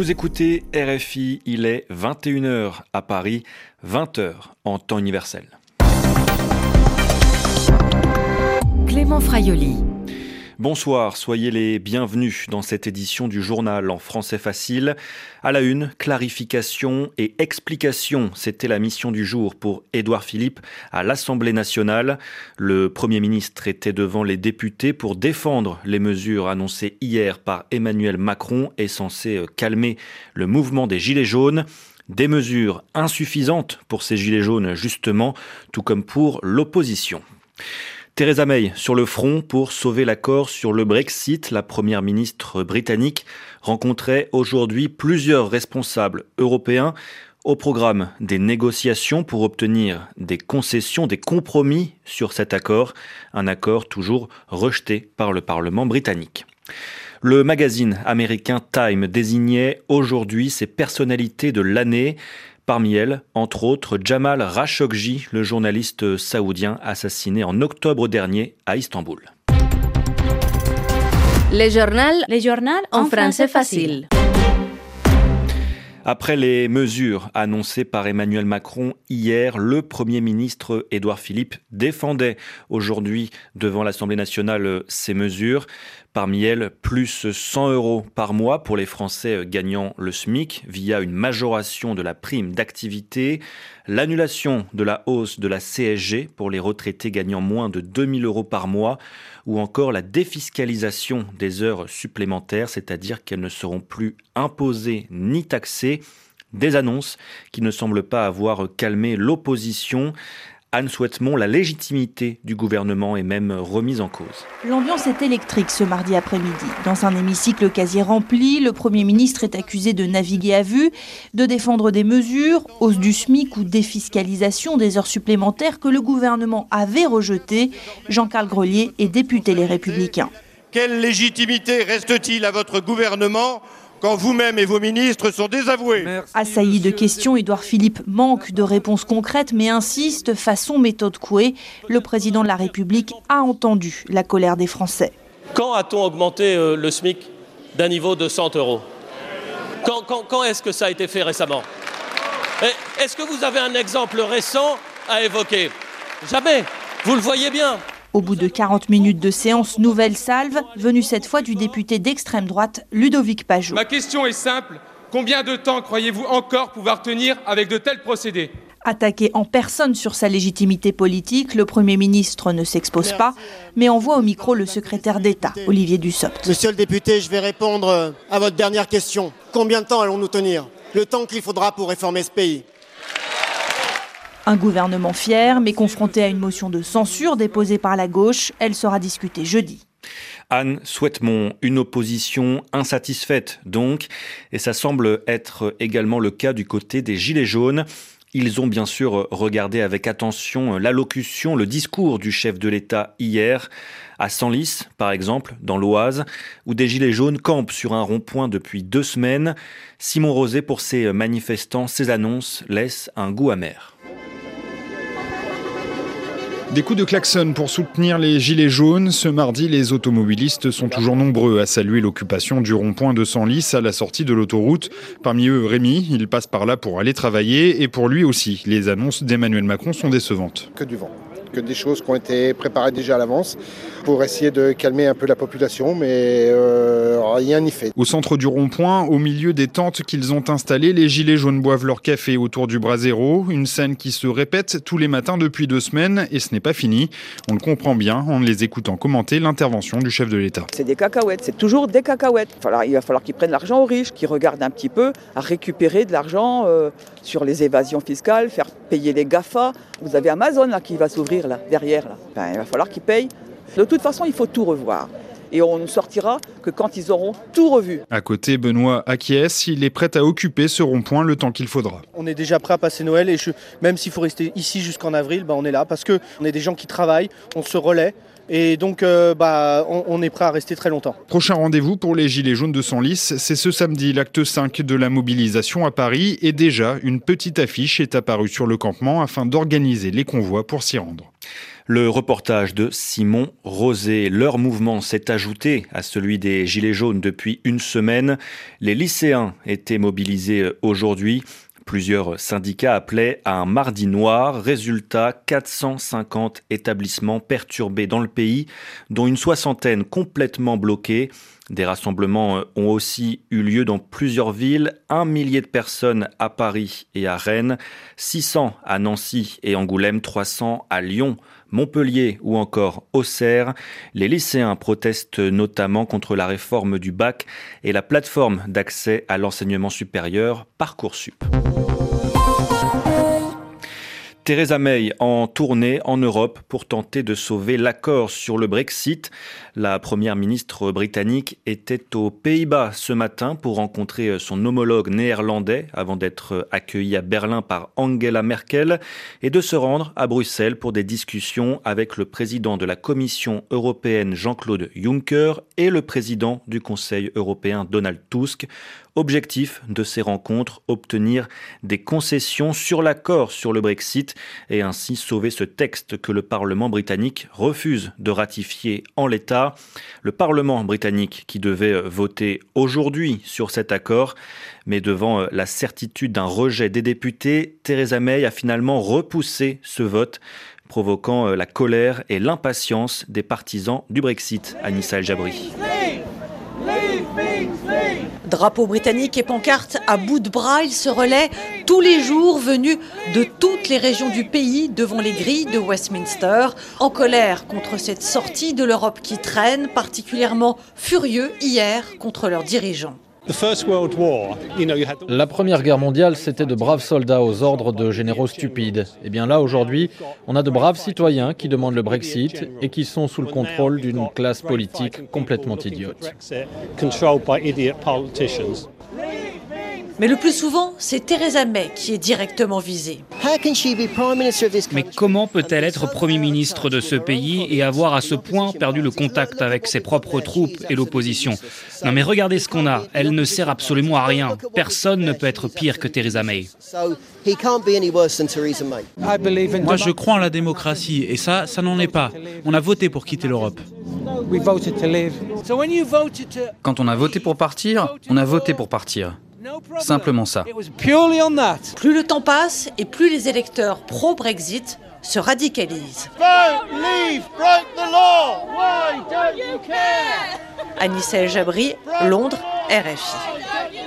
Vous écoutez RFI, il est 21h à Paris, 20h en temps universel. Clément Fraioli. Bonsoir, soyez les bienvenus dans cette édition du journal en français facile. À la une, clarification et explication, c'était la mission du jour pour Édouard Philippe à l'Assemblée nationale. Le Premier ministre était devant les députés pour défendre les mesures annoncées hier par Emmanuel Macron et censées euh, calmer le mouvement des Gilets jaunes. Des mesures insuffisantes pour ces Gilets jaunes, justement, tout comme pour l'opposition. Theresa May sur le front pour sauver l'accord sur le Brexit. La première ministre britannique rencontrait aujourd'hui plusieurs responsables européens au programme des négociations pour obtenir des concessions, des compromis sur cet accord, un accord toujours rejeté par le Parlement britannique. Le magazine américain Time désignait aujourd'hui ses personnalités de l'année. Parmi elles, entre autres, Jamal Khashoggi, le journaliste saoudien assassiné en octobre dernier à Istanbul. Les journaux, les journaux en, français facile. Après les mesures annoncées par Emmanuel Macron hier, le Premier ministre Édouard Philippe défendait aujourd'hui devant l'Assemblée nationale ces mesures. Parmi elles, plus 100 euros par mois pour les Français gagnant le SMIC via une majoration de la prime d'activité, l'annulation de la hausse de la CSG pour les retraités gagnant moins de 2000 euros par mois, ou encore la défiscalisation des heures supplémentaires, c'est-à-dire qu'elles ne seront plus imposées ni taxées des annonces qui ne semblent pas avoir calmé l'opposition. Anne Souhaitemont, la légitimité du gouvernement est même remise en cause. L'ambiance est électrique ce mardi après-midi. Dans un hémicycle quasi rempli, le Premier ministre est accusé de naviguer à vue, de défendre des mesures, hausse du SMIC ou défiscalisation des heures supplémentaires que le gouvernement avait rejetées. Jean-Carl Grelier est député Les Républicains. Quelle légitimité reste-t-il à votre gouvernement? Quand vous-même et vos ministres sont désavoués. Assailli de questions, Édouard Philippe manque de réponses concrètes mais insiste façon méthode Coué. Le président de la République a entendu la colère des Français. Quand a-t-on augmenté euh, le SMIC d'un niveau de 100 euros? Quand, quand est-ce que ça a été fait récemment? Est-ce que vous avez un exemple récent à évoquer? Jamais. Vous le voyez bien. Au bout de 40 minutes de séance, nouvelle salve, venue cette fois du député d'extrême droite Ludovic Pajot. Ma question est simple. Combien de temps croyez-vous encore pouvoir tenir avec de tels procédés? Attaqué en personne sur sa légitimité politique, le Premier ministre ne s'expose pas, mais envoie au micro le secrétaire d'État, Olivier Dussopt. Monsieur le député, je vais répondre à votre dernière question. Combien de temps allons-nous tenir? Le temps qu'il faudra pour réformer ce pays. Un gouvernement fier, mais confronté à une motion de censure déposée par la gauche. Elle sera discutée jeudi. Anne Souhaitemont, une opposition insatisfaite donc, et ça semble être également le cas du côté des Gilets jaunes. Ils ont bien sûr regardé avec attention l'allocution, le discours du chef de l'État hier, à Senlis, par exemple, dans l'Oise, où des gilets jaunes campent sur un rond-point depuis deux semaines. Simon Rosé, pour ces manifestants, ces annonces laissent un goût amer. Des coups de klaxon pour soutenir les gilets jaunes. Ce mardi, les automobilistes sont toujours nombreux à saluer l'occupation du rond-point de Senlis à la sortie de l'autoroute. Parmi eux, Rémi, il passe par là pour aller travailler et pour lui aussi, les annonces d'Emmanuel Macron sont décevantes. Que du vent que des choses qui ont été préparées déjà à l'avance pour essayer de calmer un peu la population, mais euh, rien n'y fait. Au centre du rond-point, au milieu des tentes qu'ils ont installées, les gilets jaunes boivent leur café autour du brasero, une scène qui se répète tous les matins depuis deux semaines, et ce n'est pas fini. On le comprend bien en les écoutant commenter l'intervention du chef de l'État. C'est des cacahuètes, c'est toujours des cacahuètes. il va falloir qu'ils prennent l'argent aux riches, qu'ils regardent un petit peu à récupérer de l'argent euh, sur les évasions fiscales, faire payer les GAFA. Vous avez Amazon là qui va s'ouvrir là, derrière. Là. Ben, il va falloir qu'ils payent. De toute façon, il faut tout revoir. Et on ne sortira que quand ils auront tout revu. À côté, Benoît acquiesce. Il est prêt à occuper ce rond-point le temps qu'il faudra. On est déjà prêt à passer Noël et je, même s'il faut rester ici jusqu'en avril, ben on est là parce qu'on est des gens qui travaillent, on se relaie. Et donc, euh, bah, on, on, est prêt à rester très longtemps. Prochain rendez-vous pour les Gilets jaunes de Senlis, c'est ce samedi, l'acte 5 de la mobilisation à Paris. Et déjà, une petite affiche est apparue sur le campement afin d'organiser les convois pour s'y rendre. Le reportage de Simon Rosé. Leur mouvement s'est ajouté à celui des Gilets jaunes depuis une semaine. Les lycéens étaient mobilisés aujourd'hui. Plusieurs syndicats appelaient à un mardi noir. Résultat, 450 établissements perturbés dans le pays, dont une soixantaine complètement bloqués. Des rassemblements ont aussi eu lieu dans plusieurs villes, un millier de personnes à Paris et à Rennes, 600 à Nancy et Angoulême, 300 à Lyon, Montpellier ou encore Auxerre. Les lycéens protestent notamment contre la réforme du bac et la plateforme d'accès à l'enseignement supérieur Parcoursup. Theresa May en tournée en Europe pour tenter de sauver l'accord sur le Brexit. La première ministre britannique était aux Pays-Bas ce matin pour rencontrer son homologue néerlandais avant d'être accueillie à Berlin par Angela Merkel et de se rendre à Bruxelles pour des discussions avec le président de la Commission européenne Jean-Claude Juncker et le président du Conseil européen Donald Tusk. Objectif de ces rencontres, obtenir des concessions sur l'accord sur le Brexit et ainsi sauver ce texte que le Parlement britannique refuse de ratifier en l'état. Le Parlement britannique qui devait voter aujourd'hui sur cet accord, mais devant la certitude d'un rejet des députés, Theresa May a finalement repoussé ce vote provoquant la colère et l'impatience des partisans du Brexit, Anissa El Jabri. Drapeau britannique et pancarte à bout de bras, il se relaient tous les jours venus de toutes les régions du pays devant les grilles de Westminster, en colère contre cette sortie de l'Europe qui traîne, particulièrement furieux hier contre leurs dirigeants. La Première Guerre mondiale, c'était de braves soldats aux ordres de généraux stupides. Et eh bien là, aujourd'hui, on a de braves citoyens qui demandent le Brexit et qui sont sous le contrôle d'une classe politique complètement idiote. Mais le plus souvent, c'est Theresa May qui est directement visée. Mais comment peut-elle être Premier ministre de ce pays et avoir à ce point perdu le contact avec ses propres troupes et l'opposition? Non mais regardez ce qu'on a, elle ne sert absolument à rien. Personne ne peut être pire que Theresa May. Moi je crois en la démocratie et ça, ça n'en est pas. On a voté pour quitter l'Europe. Quand on a voté pour partir, on a voté pour partir. Simplement ça. Plus le temps passe et plus les électeurs pro-Brexit se radicalisent. Anissa Jabri, Londres, RFI.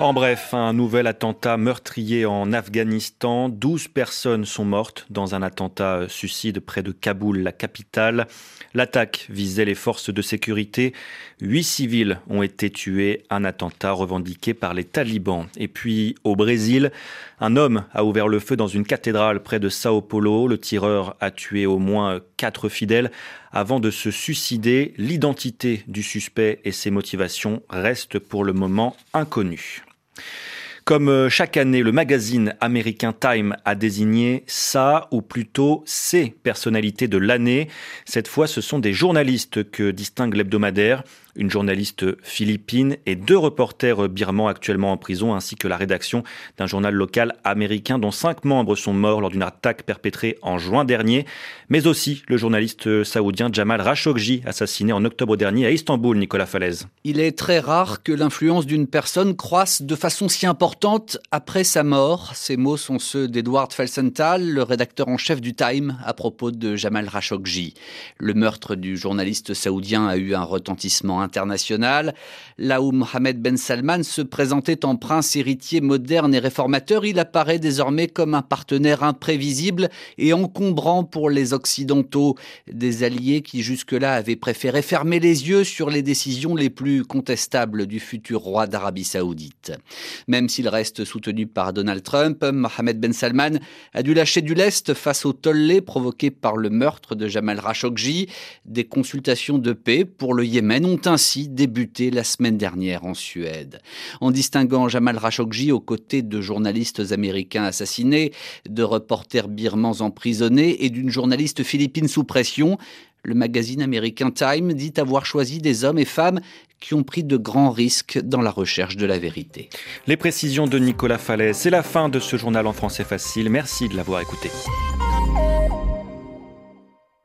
En bref, un nouvel attentat meurtrier en Afghanistan. 12 personnes sont mortes dans un attentat suicide près de Kaboul, la capitale. L'attaque visait les forces de sécurité. Huit civils ont été tués. Un attentat revendiqué par les talibans. Et puis, au Brésil, un homme a ouvert le feu dans une cathédrale près de Sao Paulo. Le tireur a tué au moins quatre fidèles avant de se suicider. L'identité du suspect et ses motivations restent pour le moment inconnues. Comme euh, chaque année, le magazine américain Time a désigné sa ou plutôt ses personnalités de l'année. Cette fois, ce sont des journalistes que distingue l'hebdomadaire une journaliste philippine et deux reporters birmans actuellement en prison, ainsi que la rédaction d'un journal local américain dont cinq membres sont morts lors d'une attaque perpétrée en juin dernier, mais aussi le journaliste saoudien Jamal Khashoggi, assassiné en octobre dernier à Istanbul, Nicolas Falaise. Il est très rare que l'influence d'une personne croisse de façon si importante après sa mort. Ces mots sont ceux d'Edward Felsenthal, le rédacteur en chef du Time, à propos de Jamal Khashoggi. Le meurtre du journaliste saoudien a eu un retentissement international. Là où Mohamed Ben Salman se présentait en prince héritier moderne et réformateur, il apparaît désormais comme un partenaire imprévisible et encombrant pour les Occidentaux, des alliés qui jusque-là avaient préféré fermer les yeux sur les décisions les plus contestables du futur roi d'Arabie saoudite. Même s'il reste soutenu par Donald Trump, Mohamed Ben Salman a dû lâcher du lest face au tollé provoqué par le meurtre de Jamal Khashoggi. Des consultations de paix pour le Yémen ont ainsi débuté la semaine dernière en Suède. En distinguant Jamal Khashoggi aux côtés de journalistes américains assassinés, de reporters birmans emprisonnés et d'une journaliste philippine sous pression, le magazine américain Time dit avoir choisi des hommes et femmes qui ont pris de grands risques dans la recherche de la vérité. Les précisions de Nicolas Fallet, c'est la fin de ce journal en français facile. Merci de l'avoir écouté.